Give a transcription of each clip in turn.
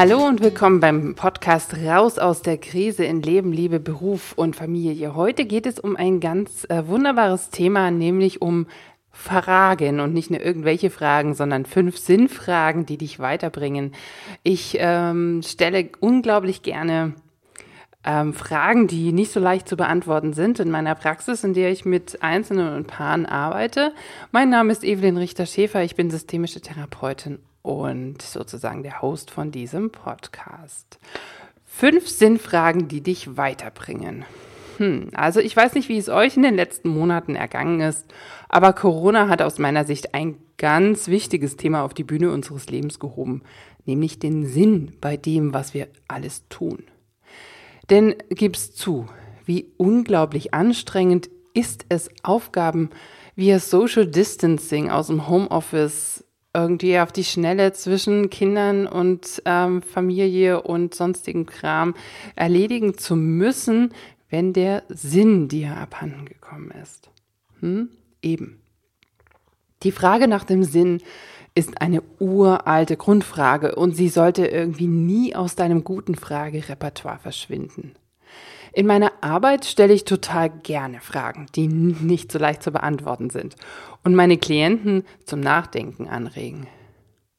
Hallo und willkommen beim Podcast Raus aus der Krise in Leben, Liebe, Beruf und Familie. Heute geht es um ein ganz äh, wunderbares Thema, nämlich um Fragen und nicht nur irgendwelche Fragen, sondern fünf Sinnfragen, die dich weiterbringen. Ich ähm, stelle unglaublich gerne ähm, Fragen, die nicht so leicht zu beantworten sind in meiner Praxis, in der ich mit Einzelnen und Paaren arbeite. Mein Name ist Evelyn Richter-Schäfer, ich bin systemische Therapeutin und sozusagen der Host von diesem Podcast. Fünf Sinnfragen, die dich weiterbringen. Hm, also ich weiß nicht, wie es euch in den letzten Monaten ergangen ist, aber Corona hat aus meiner Sicht ein ganz wichtiges Thema auf die Bühne unseres Lebens gehoben, nämlich den Sinn bei dem, was wir alles tun. Denn gib's zu, wie unglaublich anstrengend ist es, Aufgaben via Social Distancing aus dem Homeoffice irgendwie auf die Schnelle zwischen Kindern und ähm, Familie und sonstigen Kram erledigen zu müssen, wenn der Sinn dir abhanden gekommen ist. Hm? Eben. Die Frage nach dem Sinn ist eine uralte Grundfrage und sie sollte irgendwie nie aus deinem guten Fragerepertoire verschwinden. In meiner Arbeit stelle ich total gerne Fragen, die nicht so leicht zu beantworten sind und meine Klienten zum Nachdenken anregen.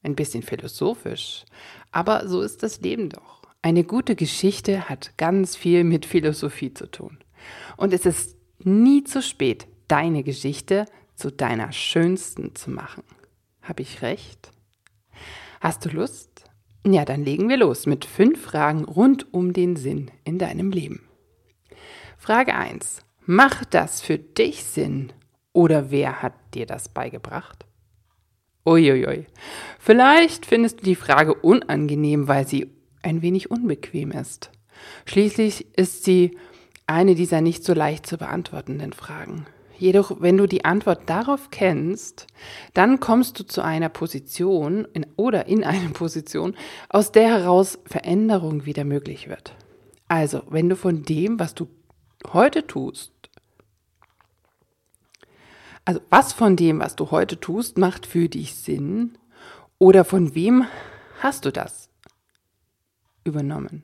Ein bisschen philosophisch, aber so ist das Leben doch. Eine gute Geschichte hat ganz viel mit Philosophie zu tun. Und es ist nie zu spät, deine Geschichte zu deiner schönsten zu machen. Habe ich recht? Hast du Lust? Ja, dann legen wir los mit fünf Fragen rund um den Sinn in deinem Leben. Frage 1. Macht das für dich Sinn oder wer hat dir das beigebracht? Uiuiui. Vielleicht findest du die Frage unangenehm, weil sie ein wenig unbequem ist. Schließlich ist sie eine dieser nicht so leicht zu beantwortenden Fragen. Jedoch, wenn du die Antwort darauf kennst, dann kommst du zu einer Position in, oder in eine Position, aus der heraus Veränderung wieder möglich wird. Also, wenn du von dem, was du heute tust, also was von dem, was du heute tust, macht für dich Sinn oder von wem hast du das übernommen?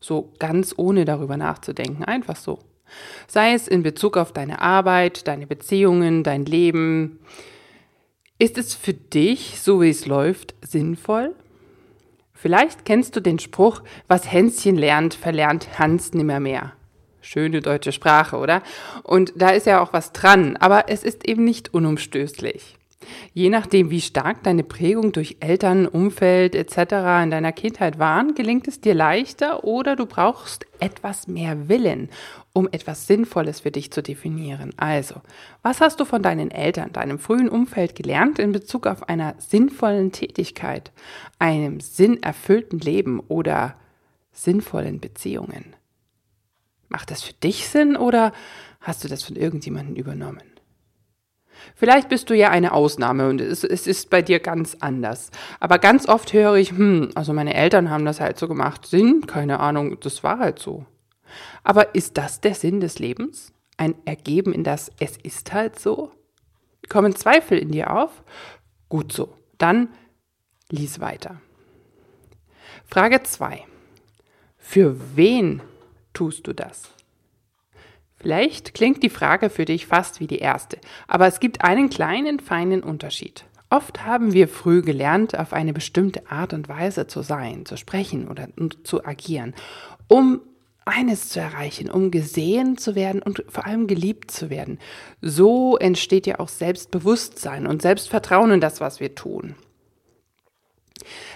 So ganz ohne darüber nachzudenken, einfach so. Sei es in Bezug auf deine Arbeit, deine Beziehungen, dein Leben. Ist es für dich, so wie es läuft, sinnvoll? Vielleicht kennst du den Spruch, was Hänschen lernt, verlernt Hans nimmermehr. Schöne deutsche Sprache, oder? Und da ist ja auch was dran, aber es ist eben nicht unumstößlich. Je nachdem, wie stark deine Prägung durch Eltern, Umfeld etc. in deiner Kindheit waren, gelingt es dir leichter oder du brauchst etwas mehr Willen, um etwas Sinnvolles für dich zu definieren. Also, was hast du von deinen Eltern, deinem frühen Umfeld gelernt in Bezug auf einer sinnvollen Tätigkeit, einem sinnerfüllten Leben oder sinnvollen Beziehungen? Macht das für dich Sinn oder hast du das von irgendjemandem übernommen? Vielleicht bist du ja eine Ausnahme und es, es, ist bei dir ganz anders. Aber ganz oft höre ich, hm, also meine Eltern haben das halt so gemacht. Sinn? Keine Ahnung, das war halt so. Aber ist das der Sinn des Lebens? Ein Ergeben in das Es ist halt so? Kommen Zweifel in dir auf? Gut so. Dann lies weiter. Frage 2. Für wen tust du das? Vielleicht klingt die Frage für dich fast wie die erste, aber es gibt einen kleinen, feinen Unterschied. Oft haben wir früh gelernt, auf eine bestimmte Art und Weise zu sein, zu sprechen oder zu agieren, um eines zu erreichen, um gesehen zu werden und vor allem geliebt zu werden. So entsteht ja auch Selbstbewusstsein und Selbstvertrauen in das, was wir tun.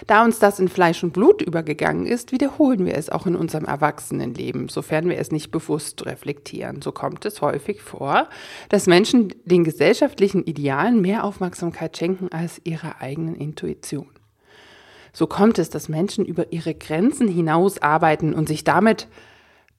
Da uns das in Fleisch und Blut übergegangen ist, wiederholen wir es auch in unserem Erwachsenenleben, sofern wir es nicht bewusst reflektieren. So kommt es häufig vor, dass Menschen den gesellschaftlichen Idealen mehr Aufmerksamkeit schenken als ihrer eigenen Intuition. So kommt es, dass Menschen über ihre Grenzen hinaus arbeiten und sich damit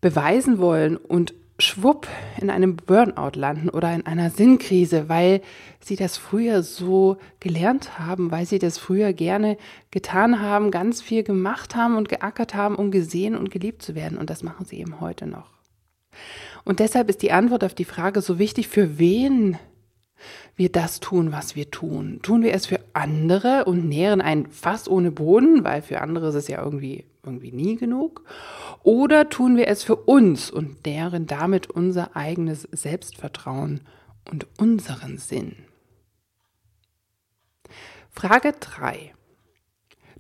beweisen wollen und schwupp in einem Burnout landen oder in einer Sinnkrise, weil sie das früher so gelernt haben, weil sie das früher gerne getan haben, ganz viel gemacht haben und geackert haben, um gesehen und geliebt zu werden. Und das machen sie eben heute noch. Und deshalb ist die Antwort auf die Frage so wichtig, für wen wir das tun, was wir tun? Tun wir es für andere und nähren ein Fass ohne Boden, weil für andere ist es ja irgendwie, irgendwie nie genug? Oder tun wir es für uns und nähren damit unser eigenes Selbstvertrauen und unseren Sinn? Frage 3.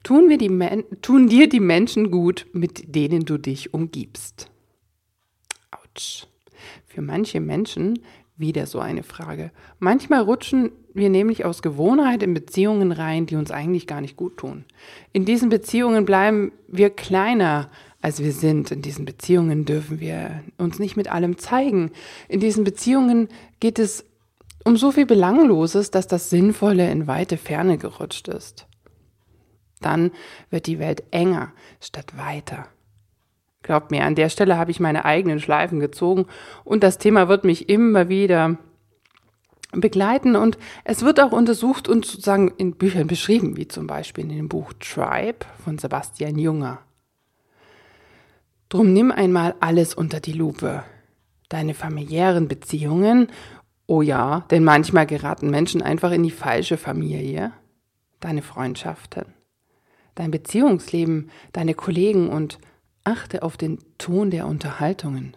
Tun, wir die tun dir die Menschen gut, mit denen du dich umgibst? Autsch. Für manche Menschen wieder so eine Frage. Manchmal rutschen wir nämlich aus Gewohnheit in Beziehungen rein, die uns eigentlich gar nicht gut tun. In diesen Beziehungen bleiben wir kleiner, als wir sind. In diesen Beziehungen dürfen wir uns nicht mit allem zeigen. In diesen Beziehungen geht es um so viel Belangloses, dass das Sinnvolle in weite Ferne gerutscht ist. Dann wird die Welt enger statt weiter. Glaubt mir, an der Stelle habe ich meine eigenen Schleifen gezogen und das Thema wird mich immer wieder begleiten und es wird auch untersucht und sozusagen in Büchern beschrieben, wie zum Beispiel in dem Buch Tribe von Sebastian Junger. Drum nimm einmal alles unter die Lupe. Deine familiären Beziehungen, oh ja, denn manchmal geraten Menschen einfach in die falsche Familie. Deine Freundschaften, dein Beziehungsleben, deine Kollegen und Achte auf den Ton der Unterhaltungen.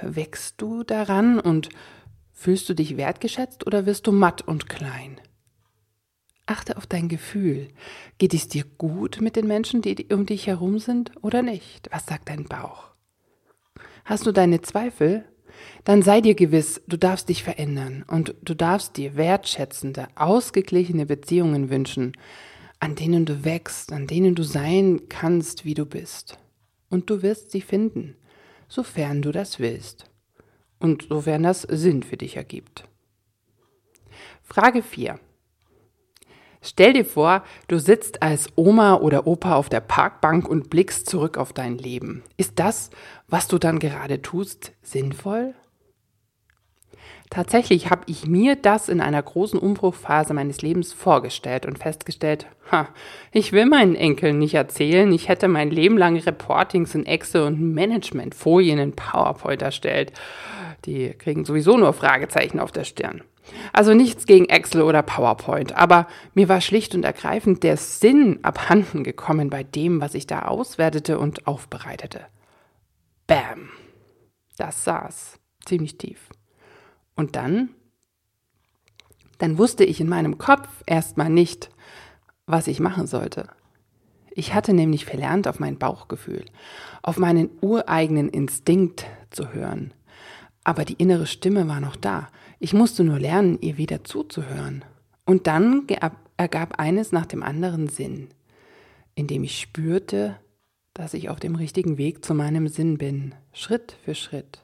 Wächst du daran und fühlst du dich wertgeschätzt oder wirst du matt und klein? Achte auf dein Gefühl. Geht es dir gut mit den Menschen, die um dich herum sind oder nicht? Was sagt dein Bauch? Hast du deine Zweifel? Dann sei dir gewiss, du darfst dich verändern und du darfst dir wertschätzende, ausgeglichene Beziehungen wünschen, an denen du wächst, an denen du sein kannst, wie du bist. Und du wirst sie finden, sofern du das willst und sofern das Sinn für dich ergibt. Frage 4. Stell dir vor, du sitzt als Oma oder Opa auf der Parkbank und blickst zurück auf dein Leben. Ist das, was du dann gerade tust, sinnvoll? Tatsächlich habe ich mir das in einer großen Umbruchphase meines Lebens vorgestellt und festgestellt, ha, ich will meinen Enkeln nicht erzählen, ich hätte mein Leben lang Reportings in Excel und Managementfolien in PowerPoint erstellt. Die kriegen sowieso nur Fragezeichen auf der Stirn. Also nichts gegen Excel oder PowerPoint, aber mir war schlicht und ergreifend der Sinn abhanden gekommen bei dem, was ich da auswertete und aufbereitete. Bam. Das saß ziemlich tief. Und dann? Dann wusste ich in meinem Kopf erstmal nicht, was ich machen sollte. Ich hatte nämlich verlernt, auf mein Bauchgefühl, auf meinen ureigenen Instinkt zu hören. Aber die innere Stimme war noch da. Ich musste nur lernen, ihr wieder zuzuhören. Und dann ergab eines nach dem anderen Sinn, indem ich spürte, dass ich auf dem richtigen Weg zu meinem Sinn bin, Schritt für Schritt.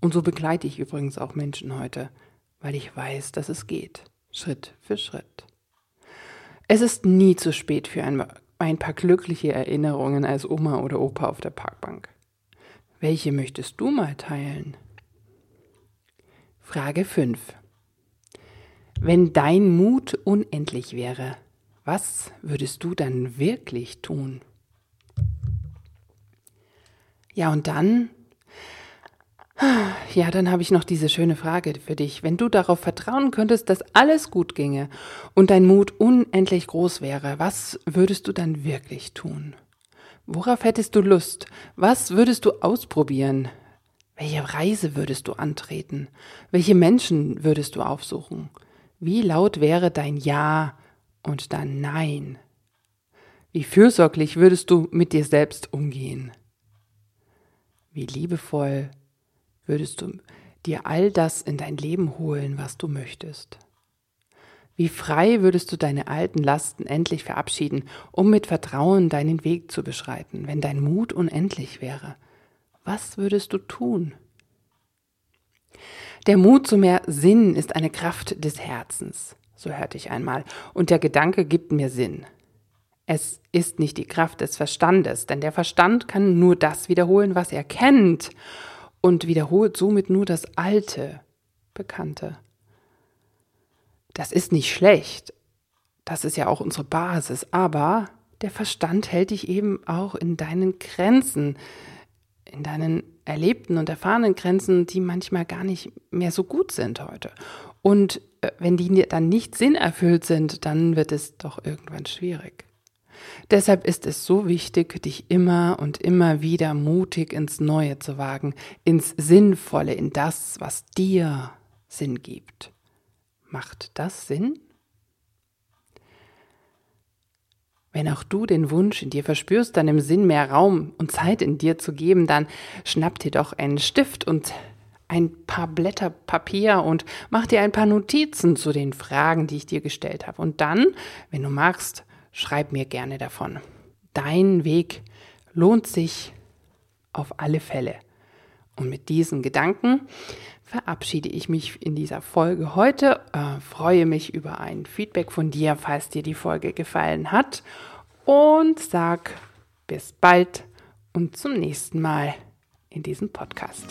Und so begleite ich übrigens auch Menschen heute, weil ich weiß, dass es geht, Schritt für Schritt. Es ist nie zu spät für ein, paar glückliche Erinnerungen als Oma oder Opa auf der Parkbank. Welche möchtest du mal teilen? Frage 5. Wenn dein Mut unendlich wäre, was würdest du dann wirklich tun? Ja, und dann ja, dann habe ich noch diese schöne Frage für dich. Wenn du darauf vertrauen könntest, dass alles gut ginge und dein Mut unendlich groß wäre, was würdest du dann wirklich tun? Worauf hättest du Lust? Was würdest du ausprobieren? Welche Reise würdest du antreten? Welche Menschen würdest du aufsuchen? Wie laut wäre dein Ja und dein Nein? Wie fürsorglich würdest du mit dir selbst umgehen? Wie liebevoll würdest du dir all das in dein Leben holen, was du möchtest? Wie frei würdest du deine alten Lasten endlich verabschieden, um mit Vertrauen deinen Weg zu beschreiten, wenn dein Mut unendlich wäre? Was würdest du tun? Der Mut zu mehr Sinn ist eine Kraft des Herzens, so hörte ich einmal, und der Gedanke gibt mir Sinn. Es ist nicht die Kraft des Verstandes, denn der Verstand kann nur das wiederholen, was er kennt, und wiederholt somit nur das alte, Bekannte. Das ist nicht schlecht, das ist ja auch unsere Basis, aber der Verstand hält dich eben auch in deinen Grenzen, in deinen erlebten und erfahrenen Grenzen, die manchmal gar nicht mehr so gut sind heute. Und äh, wenn die dann nicht sinnerfüllt sind, dann wird es doch irgendwann schwierig. Deshalb ist es so wichtig, dich immer und immer wieder mutig ins Neue zu wagen, ins Sinnvolle, in das, was dir Sinn gibt. Macht das Sinn? Wenn auch du den Wunsch in dir verspürst, deinem Sinn mehr Raum und Zeit in dir zu geben, dann schnapp dir doch einen Stift und ein paar Blätter Papier und mach dir ein paar Notizen zu den Fragen, die ich dir gestellt habe. Und dann, wenn du magst, schreib mir gerne davon. Dein Weg lohnt sich auf alle Fälle. Und mit diesen Gedanken verabschiede ich mich in dieser Folge heute. Äh, freue mich über ein Feedback von dir, falls dir die Folge gefallen hat. Und sag bis bald und zum nächsten Mal in diesem Podcast.